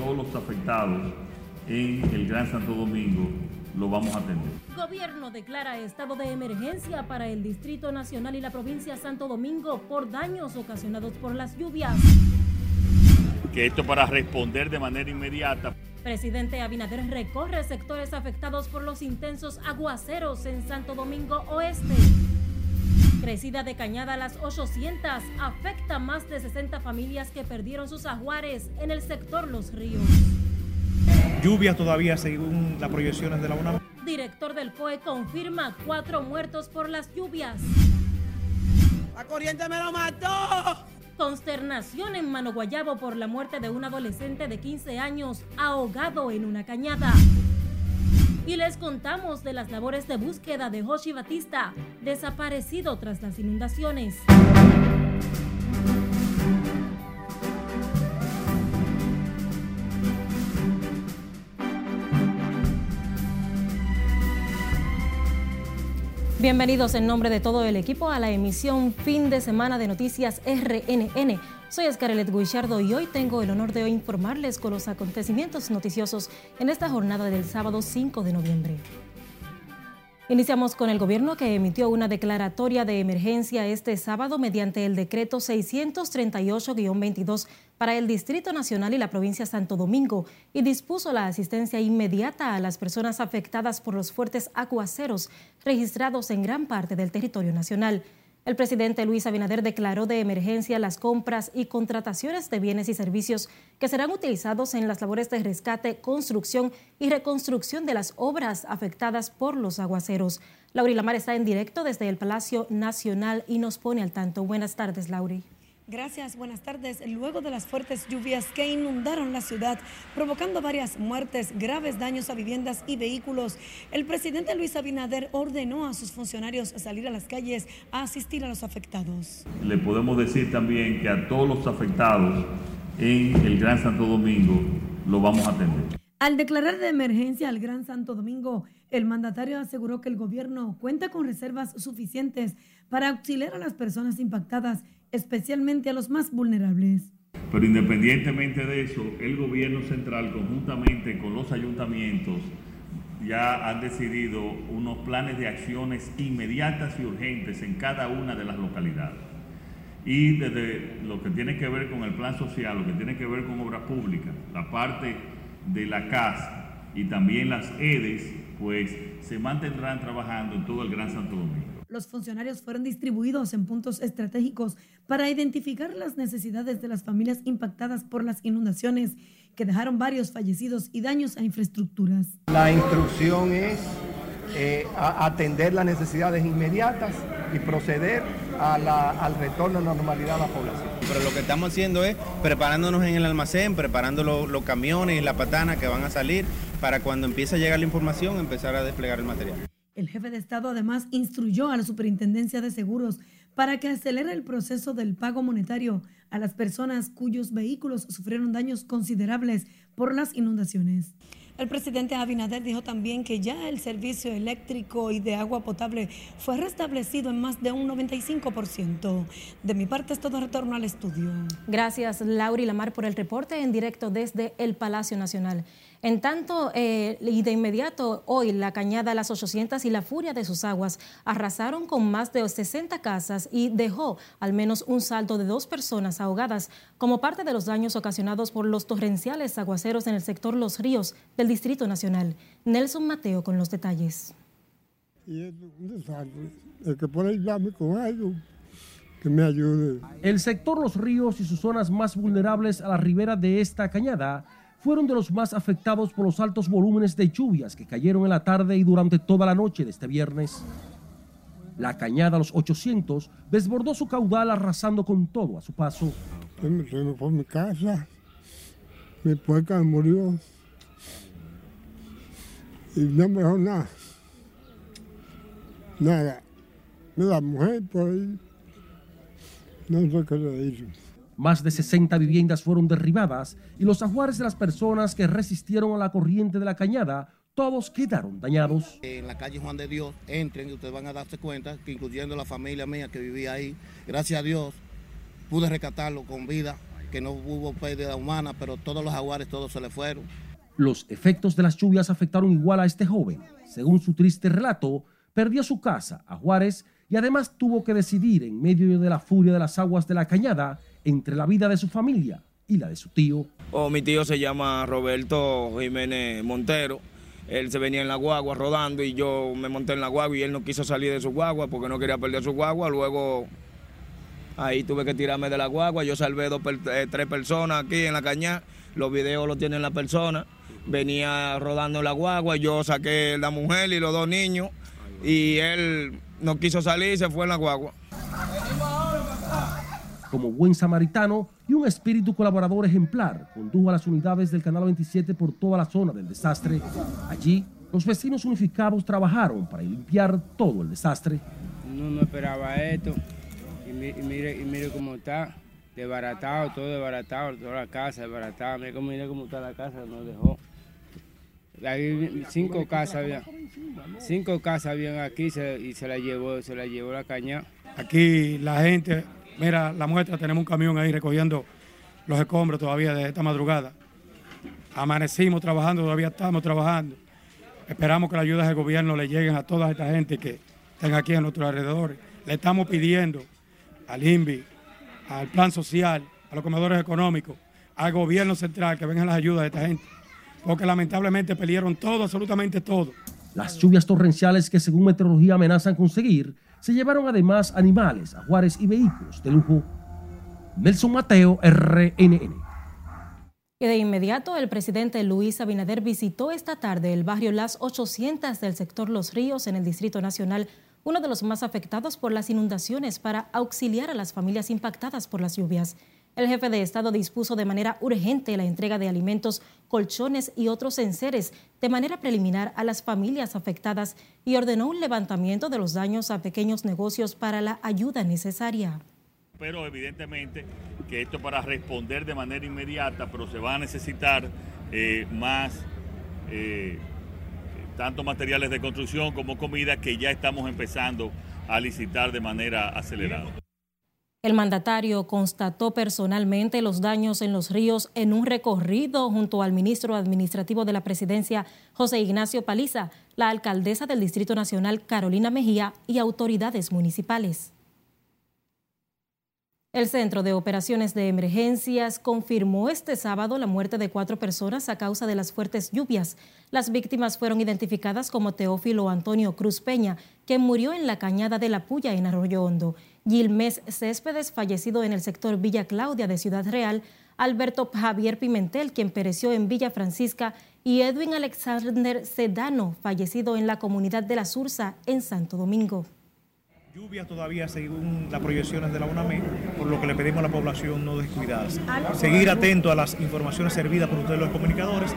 todos los afectados en el Gran Santo Domingo lo vamos a atender. Gobierno declara estado de emergencia para el Distrito Nacional y la provincia Santo Domingo por daños ocasionados por las lluvias. Que esto para responder de manera inmediata. Presidente Abinader recorre sectores afectados por los intensos aguaceros en Santo Domingo Oeste. Crecida de cañada a las 800 afecta más de 60 familias que perdieron sus ajuares en el sector Los Ríos. Lluvias todavía según las proyecciones de la UNAM. Director del COE confirma cuatro muertos por las lluvias. ¡La corriente me lo mató! Consternación en Mano Guayabo por la muerte de un adolescente de 15 años ahogado en una cañada. Y les contamos de las labores de búsqueda de Joshi Batista, desaparecido tras las inundaciones. Bienvenidos en nombre de todo el equipo a la emisión fin de semana de Noticias RNN. Soy Scarlett Guichardo y hoy tengo el honor de informarles con los acontecimientos noticiosos en esta jornada del sábado 5 de noviembre. Iniciamos con el gobierno que emitió una declaratoria de emergencia este sábado mediante el decreto 638-22 para el Distrito Nacional y la provincia Santo Domingo y dispuso la asistencia inmediata a las personas afectadas por los fuertes aguaceros registrados en gran parte del territorio nacional. El presidente Luis Abinader declaró de emergencia las compras y contrataciones de bienes y servicios que serán utilizados en las labores de rescate, construcción y reconstrucción de las obras afectadas por los aguaceros. Lauri Lamar está en directo desde el Palacio Nacional y nos pone al tanto. Buenas tardes, Lauri. Gracias, buenas tardes. Luego de las fuertes lluvias que inundaron la ciudad, provocando varias muertes, graves daños a viviendas y vehículos, el presidente Luis Abinader ordenó a sus funcionarios salir a las calles a asistir a los afectados. Le podemos decir también que a todos los afectados en el Gran Santo Domingo lo vamos a atender. Al declarar de emergencia al Gran Santo Domingo, el mandatario aseguró que el gobierno cuenta con reservas suficientes para auxiliar a las personas impactadas especialmente a los más vulnerables. Pero independientemente de eso, el gobierno central conjuntamente con los ayuntamientos ya han decidido unos planes de acciones inmediatas y urgentes en cada una de las localidades. Y desde lo que tiene que ver con el plan social, lo que tiene que ver con obras públicas, la parte de la CAS y también las EDES, pues se mantendrán trabajando en todo el Gran Santo Domingo. Los funcionarios fueron distribuidos en puntos estratégicos para identificar las necesidades de las familias impactadas por las inundaciones que dejaron varios fallecidos y daños a infraestructuras. La instrucción es eh, atender las necesidades inmediatas y proceder al retorno a la normalidad a la población. Pero lo que estamos haciendo es preparándonos en el almacén, preparando los camiones y la patana que van a salir para cuando empiece a llegar la información empezar a desplegar el material. El jefe de Estado además instruyó a la Superintendencia de Seguros para que acelere el proceso del pago monetario a las personas cuyos vehículos sufrieron daños considerables por las inundaciones. El presidente Abinader dijo también que ya el servicio eléctrico y de agua potable fue restablecido en más de un 95%. De mi parte es todo retorno al estudio. Gracias, Lauri Lamar, por el reporte en directo desde el Palacio Nacional. En tanto, eh, y de inmediato, hoy la cañada Las 800 y la furia de sus aguas arrasaron con más de 60 casas y dejó al menos un saldo de dos personas ahogadas como parte de los daños ocasionados por los torrenciales aguaceros en el sector Los Ríos del Distrito Nacional. Nelson Mateo con los detalles. El que me ayude. El sector Los Ríos y sus zonas más vulnerables a la ribera de esta cañada fueron de los más afectados por los altos volúmenes de lluvias que cayeron en la tarde y durante toda la noche de este viernes. La cañada Los 800 desbordó su caudal arrasando con todo a su paso. Se me, fue mi casa, mi puerca murió y no me dejó nada. Nada. La mujer por ahí, no sé qué le hizo. Más de 60 viviendas fueron derribadas y los ajuares de las personas que resistieron a la corriente de la cañada, todos quedaron dañados. En la calle Juan de Dios, entren y ustedes van a darse cuenta que incluyendo la familia mía que vivía ahí, gracias a Dios pude rescatarlo con vida que no hubo pérdida humana, pero todos los jaguares, todos se le fueron. Los efectos de las lluvias afectaron igual a este joven. Según su triste relato, perdió su casa, a Juárez, y además tuvo que decidir en medio de la furia de las aguas de la cañada entre la vida de su familia y la de su tío. Oh, mi tío se llama Roberto Jiménez Montero. Él se venía en la guagua rodando y yo me monté en la guagua y él no quiso salir de su guagua porque no quería perder su guagua. Luego ahí tuve que tirarme de la guagua. Yo salvé dos, eh, tres personas aquí en la cañada. Los videos los tienen la persona. Venía rodando la guagua. Yo saqué la mujer y los dos niños y él no quiso salir y se fue en la guagua. Como buen samaritano y un espíritu colaborador ejemplar, condujo a las unidades del Canal 27 por toda la zona del desastre. Allí, los vecinos unificados trabajaron para limpiar todo el desastre. No me esperaba esto. Y, mire, y mire cómo está, desbaratado, todo desbaratado, toda la casa desbaratada. Mire cómo, mire cómo está la casa, nos dejó. Hay cinco casas había, cinco casas habían aquí y se la llevó, se la llevó la caña. Aquí la gente Mira, la muestra, tenemos un camión ahí recogiendo los escombros todavía de esta madrugada. Amanecimos trabajando, todavía estamos trabajando. Esperamos que las ayudas del gobierno le lleguen a toda esta gente que están aquí en nuestros alrededores. Le estamos pidiendo al INVI, al Plan Social, a los comedores económicos, al gobierno central que vengan las ayudas de esta gente. Porque lamentablemente perdieron todo, absolutamente todo. Las lluvias torrenciales que según meteorología amenazan conseguir se llevaron además animales, ajuares y vehículos de lujo. Nelson Mateo, RNN. Y de inmediato, el presidente Luis Abinader visitó esta tarde el barrio Las 800 del sector Los Ríos en el Distrito Nacional, uno de los más afectados por las inundaciones, para auxiliar a las familias impactadas por las lluvias. El jefe de Estado dispuso de manera urgente la entrega de alimentos, colchones y otros enseres de manera preliminar a las familias afectadas y ordenó un levantamiento de los daños a pequeños negocios para la ayuda necesaria. Pero evidentemente que esto para responder de manera inmediata, pero se va a necesitar eh, más, eh, tanto materiales de construcción como comida que ya estamos empezando a licitar de manera acelerada. El mandatario constató personalmente los daños en los ríos en un recorrido junto al ministro administrativo de la presidencia, José Ignacio Paliza, la alcaldesa del Distrito Nacional, Carolina Mejía, y autoridades municipales. El Centro de Operaciones de Emergencias confirmó este sábado la muerte de cuatro personas a causa de las fuertes lluvias. Las víctimas fueron identificadas como Teófilo Antonio Cruz Peña, que murió en la cañada de la Puya en Arroyo Hondo, Gilmes Céspedes, fallecido en el sector Villa Claudia de Ciudad Real, Alberto Javier Pimentel, quien pereció en Villa Francisca, y Edwin Alexander Sedano, fallecido en la comunidad de La Sursa, en Santo Domingo. Lluvias todavía según las proyecciones de la UNAME, por lo que le pedimos a la población no descuidarse. Seguir atento a las informaciones servidas por ustedes los comunicadores,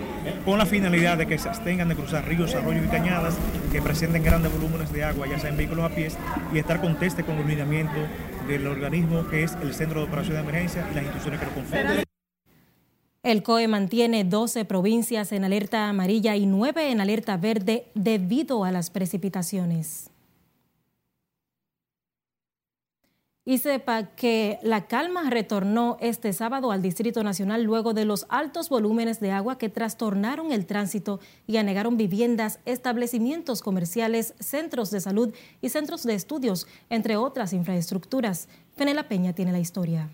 con la finalidad de que se abstengan de cruzar ríos, arroyos y cañadas que presenten grandes volúmenes de agua, ya sea en vehículos a pies, y estar conteste con el lineamiento del organismo que es el Centro de Operación de Emergencia y las instituciones que lo conforman. El COE mantiene 12 provincias en alerta amarilla y 9 en alerta verde debido a las precipitaciones. Y sepa que la calma retornó este sábado al Distrito Nacional luego de los altos volúmenes de agua que trastornaron el tránsito y anegaron viviendas, establecimientos comerciales, centros de salud y centros de estudios, entre otras infraestructuras. Fenela Peña tiene la historia.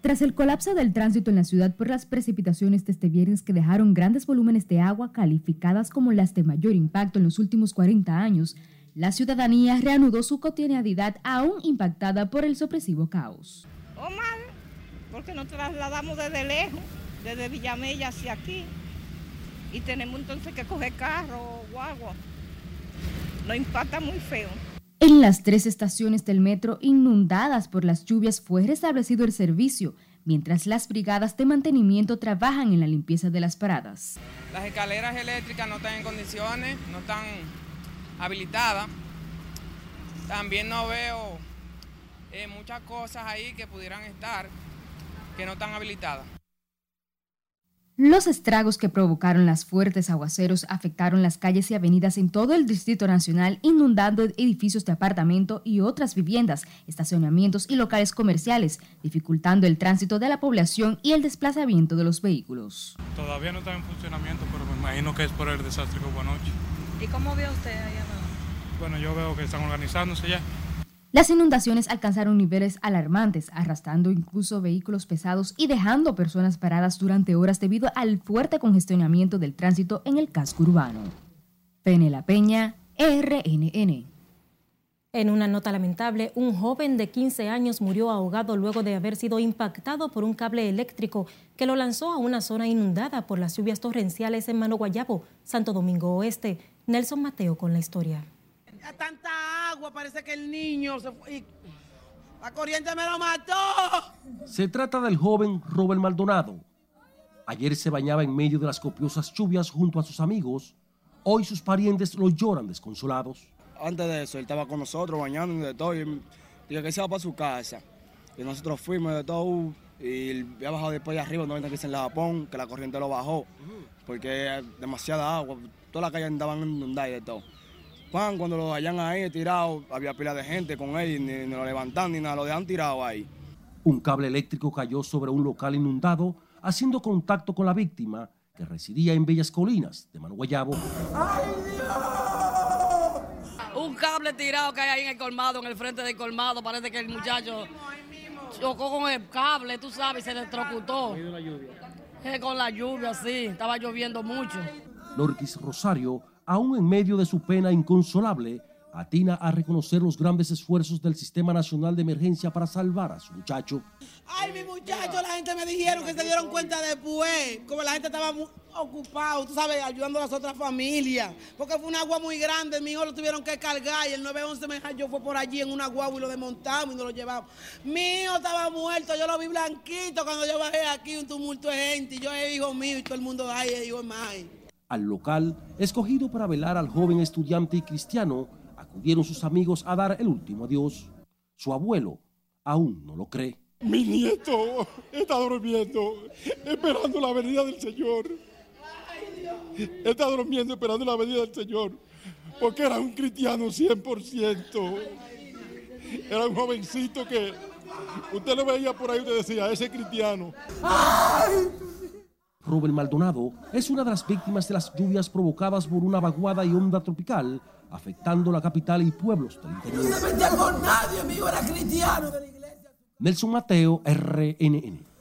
Tras el colapso del tránsito en la ciudad por las precipitaciones de este viernes que dejaron grandes volúmenes de agua calificadas como las de mayor impacto en los últimos 40 años, la ciudadanía reanudó su cotidianidad aún impactada por el sorpresivo caos. Oh, madre, porque nos trasladamos desde lejos, desde Villamella hacia aquí, y tenemos entonces que coger carro o guagua. Nos impacta muy feo. En las tres estaciones del metro inundadas por las lluvias fue restablecido el servicio, mientras las brigadas de mantenimiento trabajan en la limpieza de las paradas. Las escaleras eléctricas no están en condiciones, no están habilitada. También no veo eh, muchas cosas ahí que pudieran estar que no están habilitadas. Los estragos que provocaron las fuertes aguaceros afectaron las calles y avenidas en todo el Distrito Nacional, inundando edificios de apartamento y otras viviendas, estacionamientos y locales comerciales, dificultando el tránsito de la población y el desplazamiento de los vehículos. Todavía no está en funcionamiento, pero me imagino que es por el desastre que hubo anoche. ¿Y cómo vio usted ahí abajo? Bueno, yo veo que están organizándose ya. Las inundaciones alcanzaron niveles alarmantes, arrastrando incluso vehículos pesados y dejando personas paradas durante horas debido al fuerte congestionamiento del tránsito en el casco urbano. Penela Peña, RNN. En una nota lamentable, un joven de 15 años murió ahogado luego de haber sido impactado por un cable eléctrico que lo lanzó a una zona inundada por las lluvias torrenciales en Mano Guayabo, Santo Domingo Oeste. Nelson Mateo con la historia tanta agua, parece que el niño se fue y la corriente me lo mató. Se trata del joven Robert Maldonado. Ayer se bañaba en medio de las copiosas lluvias junto a sus amigos. Hoy sus parientes lo lloran desconsolados. Antes de eso, él estaba con nosotros bañando y de todo. Y dijo que se iba para su casa. Y nosotros fuimos de todo. Y había bajado después de arriba, donde que en la Japón, que la corriente lo bajó. Porque demasiada agua. Toda la calle andaban inundadas y de todo cuando lo hayan ahí tirado, había pila de gente con él, ni, lo levantan ni nada, lo dejan tirado ahí. Un cable eléctrico cayó sobre un local inundado, haciendo contacto con la víctima, que residía en Bellas Colinas, de Manu Guayabo. ¡Ay, Dios! Un cable tirado que hay ahí en el colmado, en el frente del colmado. Parece que el muchacho chocó con el cable, tú sabes, se electrocutó. la lluvia? Eh, con la lluvia, sí, estaba lloviendo mucho. Lorquis Rosario aún en medio de su pena inconsolable, atina a reconocer los grandes esfuerzos del Sistema Nacional de Emergencia para salvar a su muchacho. Ay, mi muchacho, la gente me dijeron que se dieron cuenta después, como la gente estaba muy ocupado, tú sabes, ayudando a las otras familias, porque fue un agua muy grande, mi hijo lo tuvieron que cargar y el 911 me yo fue por allí en una guagua y lo desmontamos y nos lo llevamos. Mi hijo estaba muerto, yo lo vi blanquito cuando yo bajé aquí, un tumulto de gente, y yo es hijo mío y todo el mundo ahí es hijo más al local escogido para velar al joven estudiante y cristiano, acudieron sus amigos a dar el último adiós. Su abuelo aún no lo cree. Mi nieto está durmiendo, esperando la venida del Señor. Está durmiendo esperando la venida del Señor, porque era un cristiano 100%. Era un jovencito que usted lo veía por ahí y usted decía, ese cristiano. ¡Ay! Robert Maldonado es una de las víctimas de las lluvias provocadas por una vaguada y onda tropical, afectando la capital y pueblos del interior. Nelson Mateo, RNN.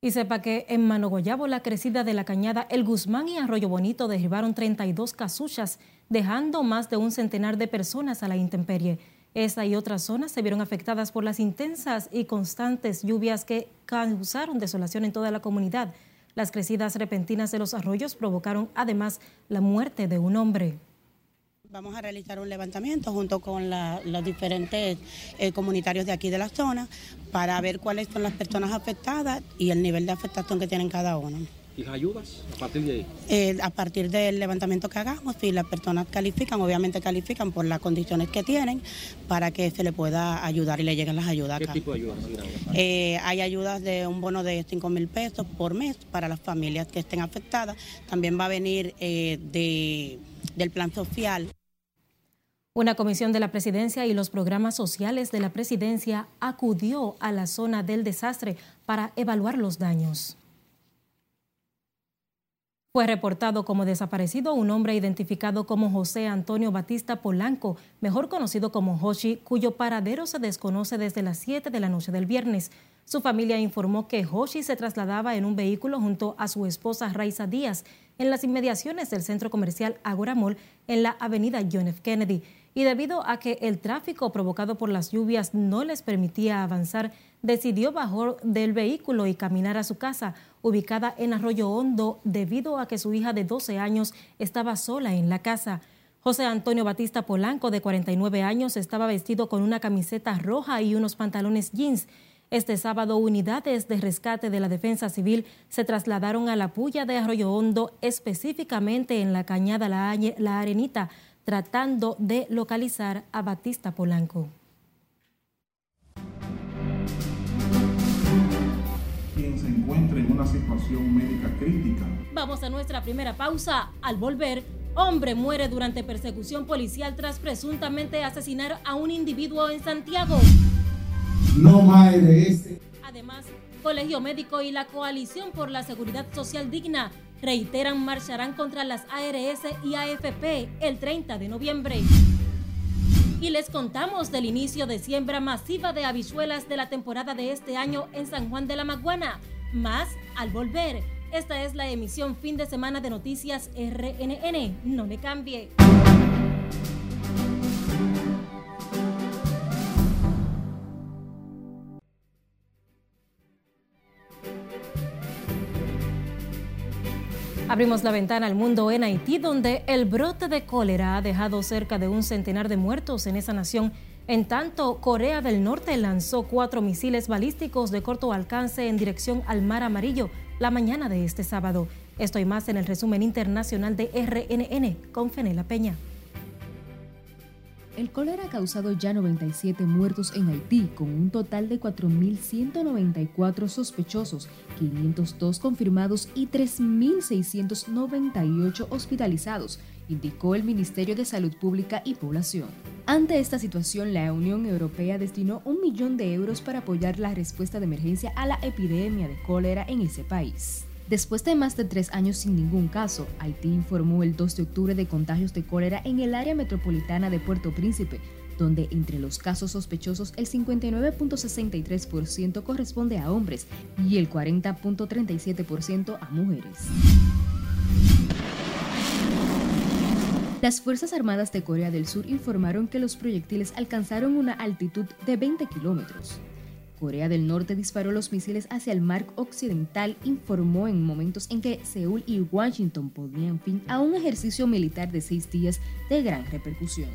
Y sepa que en Manogoyabo, la crecida de la cañada El Guzmán y Arroyo Bonito derribaron 32 casuchas, dejando más de un centenar de personas a la intemperie. Esta y otras zonas se vieron afectadas por las intensas y constantes lluvias que causaron desolación en toda la comunidad. Las crecidas repentinas de los arroyos provocaron además la muerte de un hombre. Vamos a realizar un levantamiento junto con los diferentes eh, comunitarios de aquí de la zona para ver cuáles son las personas afectadas y el nivel de afectación que tienen cada uno. ¿Y ayudas a partir de ahí? Eh, a partir del levantamiento que hagamos, si las personas califican, obviamente califican por las condiciones que tienen para que se le pueda ayudar y le lleguen las ayudas. ¿Qué tipo de ayudas? Eh, hay ayudas de un bono de 5 mil pesos por mes para las familias que estén afectadas. También va a venir eh, de, del plan social. Una comisión de la presidencia y los programas sociales de la presidencia acudió a la zona del desastre para evaluar los daños. Fue reportado como desaparecido un hombre identificado como José Antonio Batista Polanco, mejor conocido como Hoshi, cuyo paradero se desconoce desde las 7 de la noche del viernes. Su familia informó que Hoshi se trasladaba en un vehículo junto a su esposa Raiza Díaz en las inmediaciones del centro comercial Agora Mall en la avenida John F. Kennedy. Y debido a que el tráfico provocado por las lluvias no les permitía avanzar, decidió bajar del vehículo y caminar a su casa, ubicada en Arroyo Hondo, debido a que su hija de 12 años estaba sola en la casa. José Antonio Batista Polanco, de 49 años, estaba vestido con una camiseta roja y unos pantalones jeans. Este sábado, unidades de rescate de la Defensa Civil se trasladaron a la puya de Arroyo Hondo, específicamente en la cañada La, la Arenita, tratando de localizar a Batista Polanco. Quien se encuentra en una situación médica crítica. Vamos a nuestra primera pausa. Al volver, hombre muere durante persecución policial tras presuntamente asesinar a un individuo en Santiago. No más de este. Además, Colegio Médico y la Coalición por la Seguridad Social Digna reiteran marcharán contra las ARS y AFP el 30 de noviembre. Y les contamos del inicio de siembra masiva de habichuelas de la temporada de este año en San Juan de la Maguana. Más al volver. Esta es la emisión fin de semana de Noticias RNN. No le cambie. Abrimos la ventana al mundo en Haití, donde el brote de cólera ha dejado cerca de un centenar de muertos en esa nación. En tanto, Corea del Norte lanzó cuatro misiles balísticos de corto alcance en dirección al Mar Amarillo la mañana de este sábado. Esto y más en el resumen internacional de RNN con Fenela Peña. El cólera ha causado ya 97 muertos en Haití, con un total de 4.194 sospechosos, 502 confirmados y 3.698 hospitalizados, indicó el Ministerio de Salud Pública y Población. Ante esta situación, la Unión Europea destinó un millón de euros para apoyar la respuesta de emergencia a la epidemia de cólera en ese país. Después de más de tres años sin ningún caso, Haití informó el 2 de octubre de contagios de cólera en el área metropolitana de Puerto Príncipe, donde entre los casos sospechosos el 59.63% corresponde a hombres y el 40.37% a mujeres. Las Fuerzas Armadas de Corea del Sur informaron que los proyectiles alcanzaron una altitud de 20 kilómetros. Corea del Norte disparó los misiles hacia el mar occidental, informó en momentos en que Seúl y Washington ponían fin a un ejercicio militar de seis días de gran repercusión.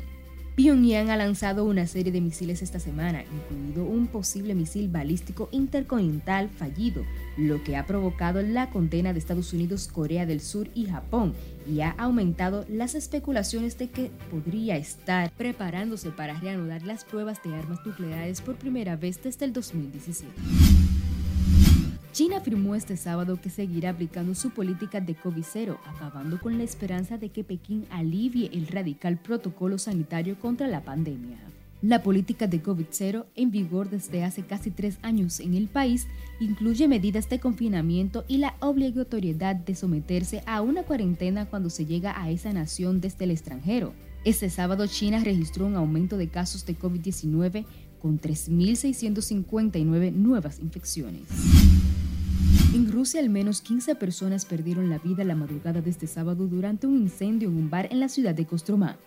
Pyongyang ha lanzado una serie de misiles esta semana, incluido un posible misil balístico intercontinental fallido, lo que ha provocado la condena de Estados Unidos, Corea del Sur y Japón y ha aumentado las especulaciones de que podría estar preparándose para reanudar las pruebas de armas nucleares por primera vez desde el 2017. China afirmó este sábado que seguirá aplicando su política de COVID-0, acabando con la esperanza de que Pekín alivie el radical protocolo sanitario contra la pandemia. La política de COVID-0, en vigor desde hace casi tres años en el país, incluye medidas de confinamiento y la obligatoriedad de someterse a una cuarentena cuando se llega a esa nación desde el extranjero. Este sábado China registró un aumento de casos de COVID-19 con 3.659 nuevas infecciones. En Rusia, al menos 15 personas perdieron la vida la madrugada de este sábado durante un incendio en un bar en la ciudad de Kostromá.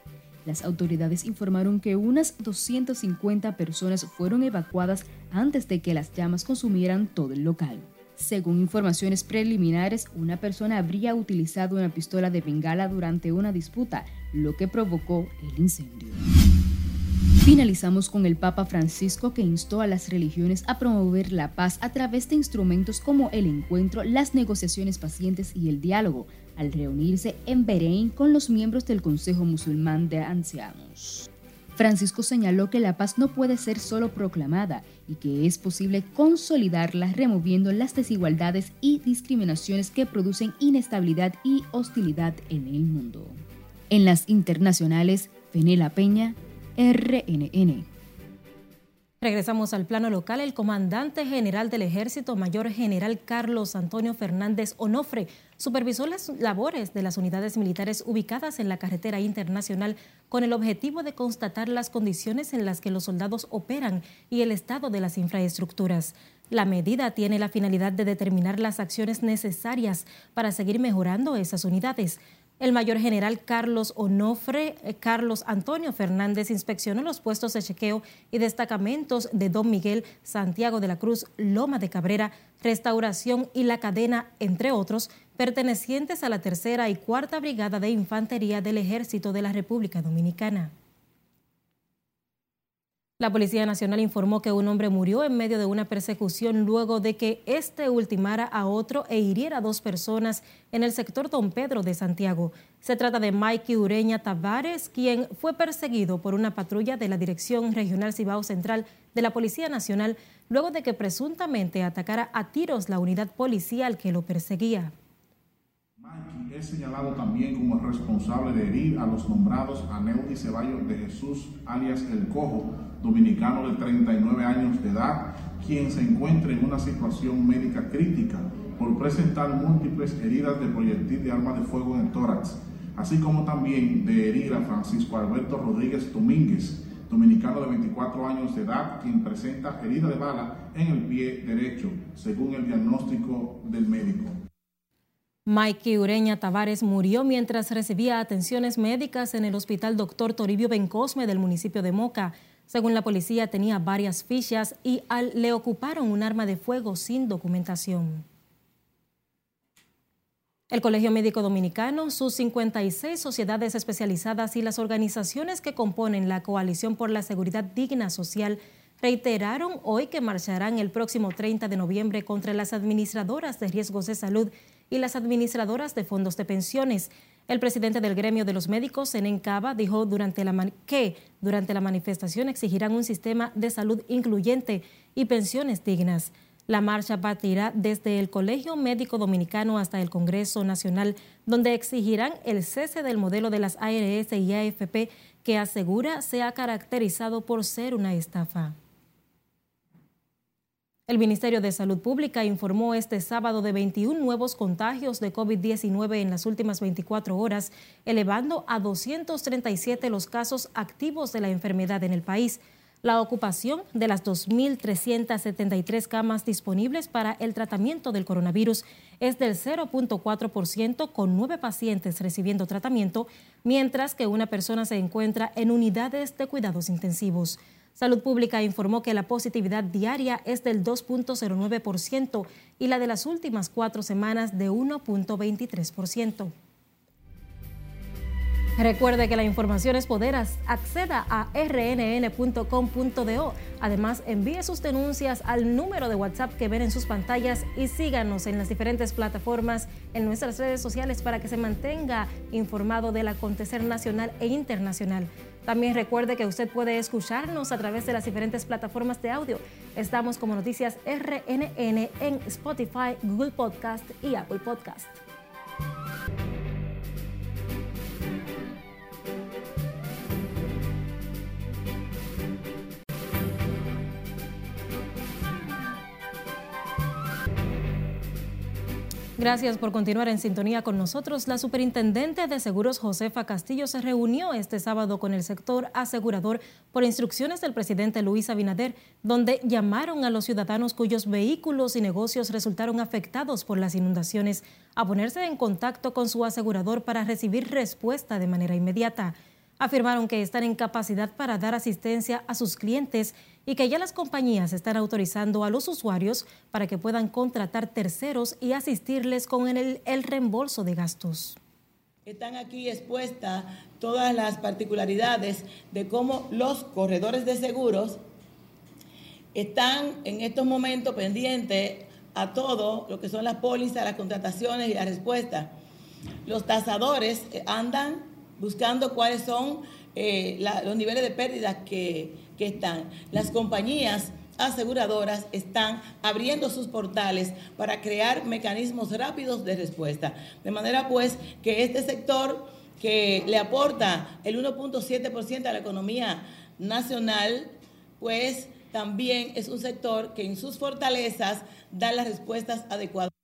Las autoridades informaron que unas 250 personas fueron evacuadas antes de que las llamas consumieran todo el local. Según informaciones preliminares, una persona habría utilizado una pistola de bengala durante una disputa, lo que provocó el incendio. Finalizamos con el Papa Francisco que instó a las religiones a promover la paz a través de instrumentos como el encuentro, las negociaciones pacientes y el diálogo, al reunirse en Bahrein con los miembros del Consejo Musulmán de Ancianos. Francisco señaló que la paz no puede ser solo proclamada y que es posible consolidarla removiendo las desigualdades y discriminaciones que producen inestabilidad y hostilidad en el mundo. En las internacionales, Penela Peña, RNN. Regresamos al plano local. El comandante general del Ejército, Mayor General Carlos Antonio Fernández Onofre, supervisó las labores de las unidades militares ubicadas en la carretera internacional con el objetivo de constatar las condiciones en las que los soldados operan y el estado de las infraestructuras. La medida tiene la finalidad de determinar las acciones necesarias para seguir mejorando esas unidades. El mayor general Carlos Onofre, eh, Carlos Antonio Fernández inspeccionó los puestos de chequeo y destacamentos de Don Miguel, Santiago de la Cruz, Loma de Cabrera, Restauración y La Cadena, entre otros, pertenecientes a la tercera y cuarta brigada de infantería del Ejército de la República Dominicana. La Policía Nacional informó que un hombre murió en medio de una persecución luego de que éste ultimara a otro e hiriera a dos personas en el sector Don Pedro de Santiago. Se trata de Mikey Ureña Tavares, quien fue perseguido por una patrulla de la Dirección Regional Cibao Central de la Policía Nacional luego de que presuntamente atacara a tiros la unidad policial que lo perseguía. Mikey es señalado también como responsable de herir a los nombrados Aneudi Ceballos de Jesús, alias El Cojo, dominicano de 39 años de edad, quien se encuentra en una situación médica crítica por presentar múltiples heridas de proyectil de arma de fuego en el tórax, así como también de herir a Francisco Alberto Rodríguez Domínguez, dominicano de 24 años de edad, quien presenta herida de bala en el pie derecho, según el diagnóstico del médico. Mikey Ureña Tavares murió mientras recibía atenciones médicas en el Hospital Dr. Toribio Bencosme del municipio de Moca. Según la policía, tenía varias fichas y le ocuparon un arma de fuego sin documentación. El Colegio Médico Dominicano, sus 56 sociedades especializadas y las organizaciones que componen la Coalición por la Seguridad Digna Social reiteraron hoy que marcharán el próximo 30 de noviembre contra las administradoras de riesgos de salud y las administradoras de fondos de pensiones. El presidente del gremio de los médicos, en Cava, dijo durante la que durante la manifestación exigirán un sistema de salud incluyente y pensiones dignas. La marcha partirá desde el Colegio Médico Dominicano hasta el Congreso Nacional, donde exigirán el cese del modelo de las ARS y AFP que asegura se ha caracterizado por ser una estafa. El Ministerio de Salud Pública informó este sábado de 21 nuevos contagios de COVID-19 en las últimas 24 horas, elevando a 237 los casos activos de la enfermedad en el país. La ocupación de las 2.373 camas disponibles para el tratamiento del coronavirus es del 0.4% con nueve pacientes recibiendo tratamiento, mientras que una persona se encuentra en unidades de cuidados intensivos. Salud Pública informó que la positividad diaria es del 2.09% y la de las últimas cuatro semanas de 1.23%. Recuerde que la información es poder. Acceda a rnn.com.do. Además, envíe sus denuncias al número de WhatsApp que ven en sus pantallas y síganos en las diferentes plataformas en nuestras redes sociales para que se mantenga informado del acontecer nacional e internacional. También recuerde que usted puede escucharnos a través de las diferentes plataformas de audio. Estamos como Noticias RNN en Spotify, Google Podcast y Apple Podcast. Gracias por continuar en sintonía con nosotros. La superintendente de seguros Josefa Castillo se reunió este sábado con el sector asegurador por instrucciones del presidente Luis Abinader, donde llamaron a los ciudadanos cuyos vehículos y negocios resultaron afectados por las inundaciones a ponerse en contacto con su asegurador para recibir respuesta de manera inmediata. Afirmaron que están en capacidad para dar asistencia a sus clientes y que ya las compañías están autorizando a los usuarios para que puedan contratar terceros y asistirles con el, reembolso de gastos. Están aquí expuestas todas las particularidades de cómo los corredores de seguros están en estos momentos pendientes a todo lo que son las pólizas, las contrataciones y la respuesta. Los tasadores andan buscando cuáles son eh, los niveles de pérdidas que, que están. Las compañías aseguradoras están abriendo sus portales para crear mecanismos rápidos de respuesta. De manera pues que este sector que le aporta el 1.7% a la economía nacional, pues también es un sector que en sus fortalezas da las respuestas adecuadas.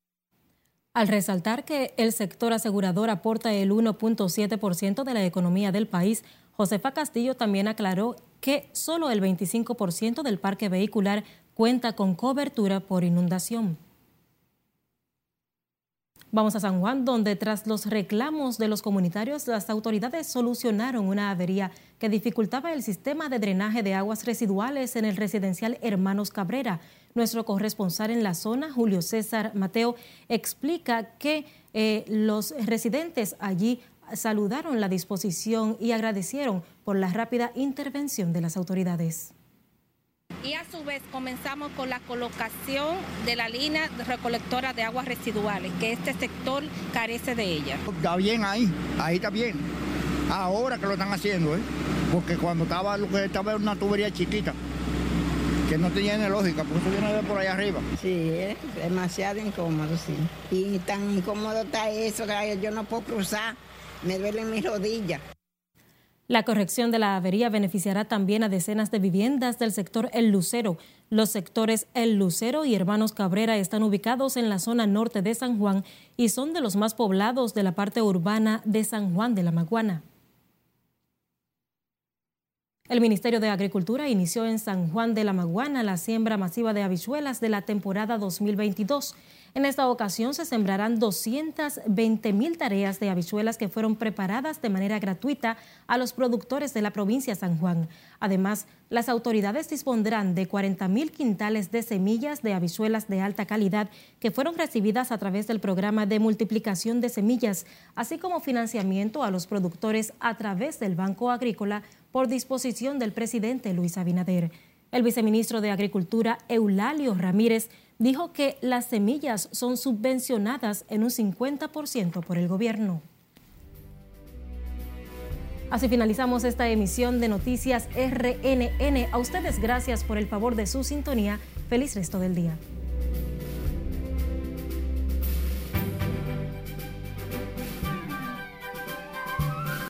Al resaltar que el sector asegurador aporta el 1.7% de la economía del país, Josefa Castillo también aclaró que solo el 25% del parque vehicular cuenta con cobertura por inundación. Vamos a San Juan, donde tras los reclamos de los comunitarios, las autoridades solucionaron una avería que dificultaba el sistema de drenaje de aguas residuales en el residencial Hermanos Cabrera. Nuestro corresponsal en la zona, Julio César Mateo, explica que eh, los residentes allí saludaron la disposición y agradecieron por la rápida intervención de las autoridades. Y a su vez comenzamos con la colocación de la línea recolectora de aguas residuales, que este sector carece de ella. Está bien ahí, ahí está bien. Ahora que lo están haciendo, ¿eh? porque cuando estaba lo que estaba en una tubería chiquita, que no tenía ni lógica, porque eso viene de por allá arriba. Sí, es demasiado incómodo, sí. Y tan incómodo está eso que yo no puedo cruzar, me duelen mis rodillas. La corrección de la avería beneficiará también a decenas de viviendas del sector El Lucero. Los sectores El Lucero y Hermanos Cabrera están ubicados en la zona norte de San Juan y son de los más poblados de la parte urbana de San Juan de la Maguana. El Ministerio de Agricultura inició en San Juan de la Maguana la siembra masiva de habichuelas de la temporada 2022. En esta ocasión se sembrarán 220 mil tareas de habichuelas que fueron preparadas de manera gratuita a los productores de la provincia de San Juan. Además, las autoridades dispondrán de 40 mil quintales de semillas de habichuelas de alta calidad que fueron recibidas a través del programa de multiplicación de semillas, así como financiamiento a los productores a través del Banco Agrícola por disposición del presidente Luis Abinader. El viceministro de Agricultura, Eulalio Ramírez, dijo que las semillas son subvencionadas en un 50% por el gobierno. Así finalizamos esta emisión de Noticias RNN. A ustedes gracias por el favor de su sintonía. Feliz resto del día.